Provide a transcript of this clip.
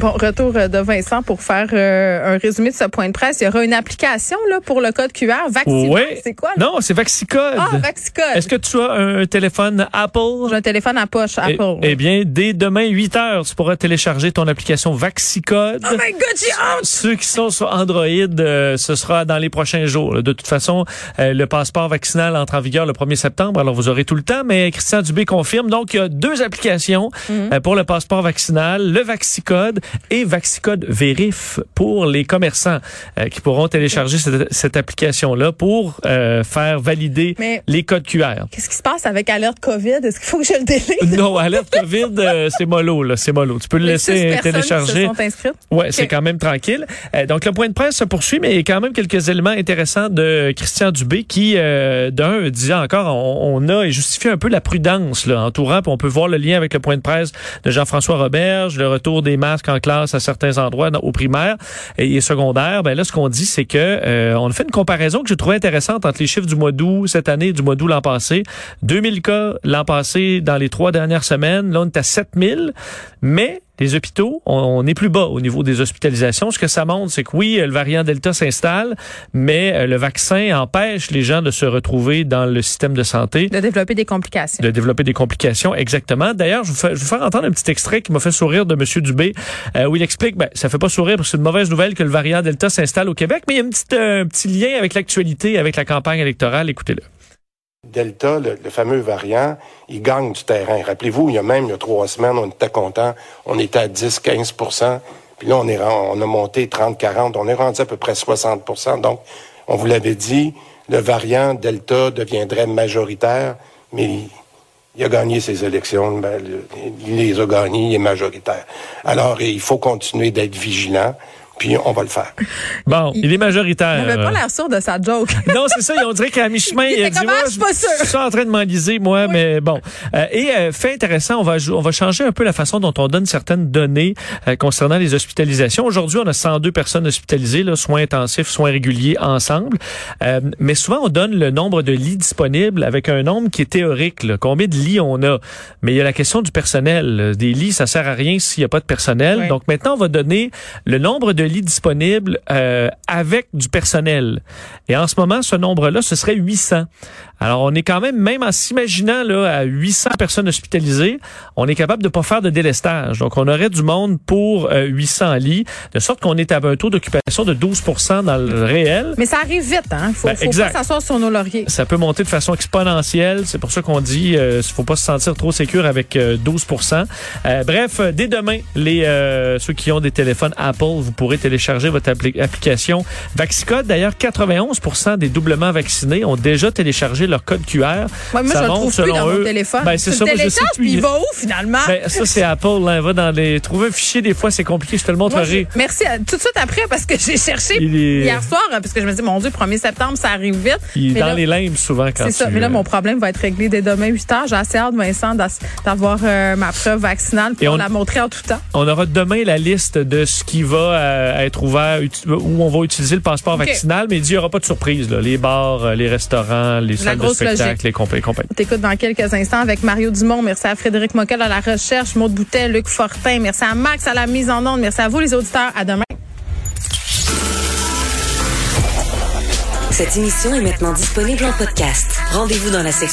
Bon, retour euh, de Vincent pour faire euh, un résumé de ce point de presse. Il y aura une application là pour le code QR. Vaccinal, Oui. c'est quoi? là? Non, c'est Vaxicode. Ah, Vaxicode. Est-ce que tu as un téléphone Apple? J'ai un téléphone à poche, Eh- Apple. Eh, bien, dès demain 8 heures, tu pourras télécharger ton application Vaxicode. oh my God, j'ai hâte! Ceux qui sont sur Android, euh, ce sera dans les prochains jours. là. De toute façon, euh, le passeport vaccinal entre en vigueur le 1er septembre, alors vous aurez tout le temps. Mais Christian Dubé confirme. Donc, il y a deux applications Mhm. euh, pour le passeport vaccinal, le Vaxicode et Vaxicode Vérif pour les commerçants euh, qui pourront télécharger cette, cette application-là pour euh, faire valider Mais- les codes QR. Qu'est-ce qui se passe avec alerte COVID? Est-ce qu'il faut que je le délite? Non, alerte COVID, euh, c'est mollo, là, c'est mollo. Tu peux le Les laisser qui télécharger. se sont inscrites? Ouais, c'est quand même tranquille. Euh, donc le point de presse se poursuit, mais il y a quand même quelques éléments intéressants de Christian Dubé qui, euh, d'un, disait encore, on, on a et justifie un peu la prudence là, entourant. Puis on peut voir le lien avec le point de presse de Jean-François Roberge, le retour des masques en classe à certains endroits au primaire et, secondaire. Ben là, ce qu'on dit, c'est que euh, on fait une comparaison que j'ai trouvé intéressante entre les chiffres du mois d'août cette année et du mois d'août l'an passé. 2000 cas l'an passé dans les trois dernières semaines. Là, on est à 7000, mais les hôpitaux, on, on est plus bas au niveau des hospitalisations. Ce que ça montre, c'est que oui, le variant Delta s'installe, mais euh, le vaccin empêche les gens de se retrouver dans le système de santé De développer des complications. de développer des complications, exactement. D'ailleurs, je, vais vous faire entendre un petit extrait qui m'a fait sourire de M. Dubé, euh, où il explique, ben, ça fait pas sourire parce que c'est une mauvaise nouvelle que le variant Delta s'installe au Québec, mais il y a une petite, euh, un petit lien avec l'actualité, avec la campagne électorale. Écoutez-le. Delta, le, fameux variant, il gagne du terrain. Rappelez-vous, il y a même il y a trois semaines, on était content, on était à 10-15% puis là, on, est, on a monté 30-40, on est rendu à peu près 60% Donc, on vous l'avait dit, le variant Delta deviendrait majoritaire, mais il, a gagné ses élections, ben, il les a gagnées, il est majoritaire. Alors, il faut continuer d'être vigilant, puis on va le faire. Bon, il, est majoritaire. Il n'avait pas l'air sûr de sa joke. Non, c'est ça. On dirait qu'à mi-chemin, Il il, a était dit, comme, Ah, Ouais, je suis pas sûr. Je suis en train de m'enliser, moi, mais bon. Euh, et euh, fait intéressant, on va on va changer un peu la façon dont on donne certaines données euh, concernant les hospitalisations. Aujourd'hui, on a 102 personnes hospitalisées, là, soins intensifs, soins réguliers ensemble. Euh, mais souvent, on donne le nombre de lits disponibles avec un nombre qui est théorique. là. Combien de lits on a? Mais il y a la question du personnel. Des lits, ça sert à rien s'il n'y a pas de personnel. Oui. Donc maintenant, on va donner le nombre de lits disponibles euh, avec du personnel. Et en ce moment, ce nombre-là, ce serait 800. Alors, on est quand même, même en s'imaginant là à 800 personnes hospitalisées, on est capable de pas faire de délestage. Donc, on aurait du monde pour euh, 800 lits, de sorte qu'on est à un taux d'occupation de 12 dans le réel. Mais ça arrive vite, hein? Faut, Ben, faut exact. pas s'asseoir sur nos lauriers. Ça peut monter de façon exponentielle. C'est pour ça qu'on dit euh, faut pas se sentir trop sécure avec euh, 12 Euh, Bref, euh, dès demain, les euh, ceux qui ont des téléphones Apple, vous pourrez télécharger votre appli- application Vaxicode. D'ailleurs, 91% des doublement vaccinés ont déjà téléchargé leur code QR. Ouais, moi, Ça je le trouve plus dans eux- mon téléphone. Ben, c'est ça, le plus. puis il va où, finalement? Ben, ça, c'est Apple. Là, va dans les... Trouver un fichier, des fois, c'est compliqué. Je te le montrerai. merci. à- tout de suite après, parce que j'ai cherché Il est- hier soir, hein, parce que je me dis, mon Dieu, 1er septembre, ça arrive vite. Il est Mais dans là, les limbes souvent quand C'est ça. tu, Mais là, euh, mon problème va être réglé dès demain, 8 heures. J'ai assez hâte, Vincent, d'avoir euh, ma preuve vaccinale pour Et on- la montrer en tout temps. On aura demain la liste de ce qui va euh, être ouvert, où on va utiliser le passeport vaccinal, mais il dit il n'y aura pas de surprise. Là. Les bars, euh, les restaurants, les salles de spectacle, logique. les compagnies. compagnies. On t'écoute dans quelques instants avec Mario Dumont. Merci à Frédéric Moquel à la recherche, Maude Boutet, Luc Fortin. Merci à Max à la mise en onde. Merci à vous, les auditeurs. À demain. Cette émission est maintenant disponible en podcast. Rendez-vous dans la section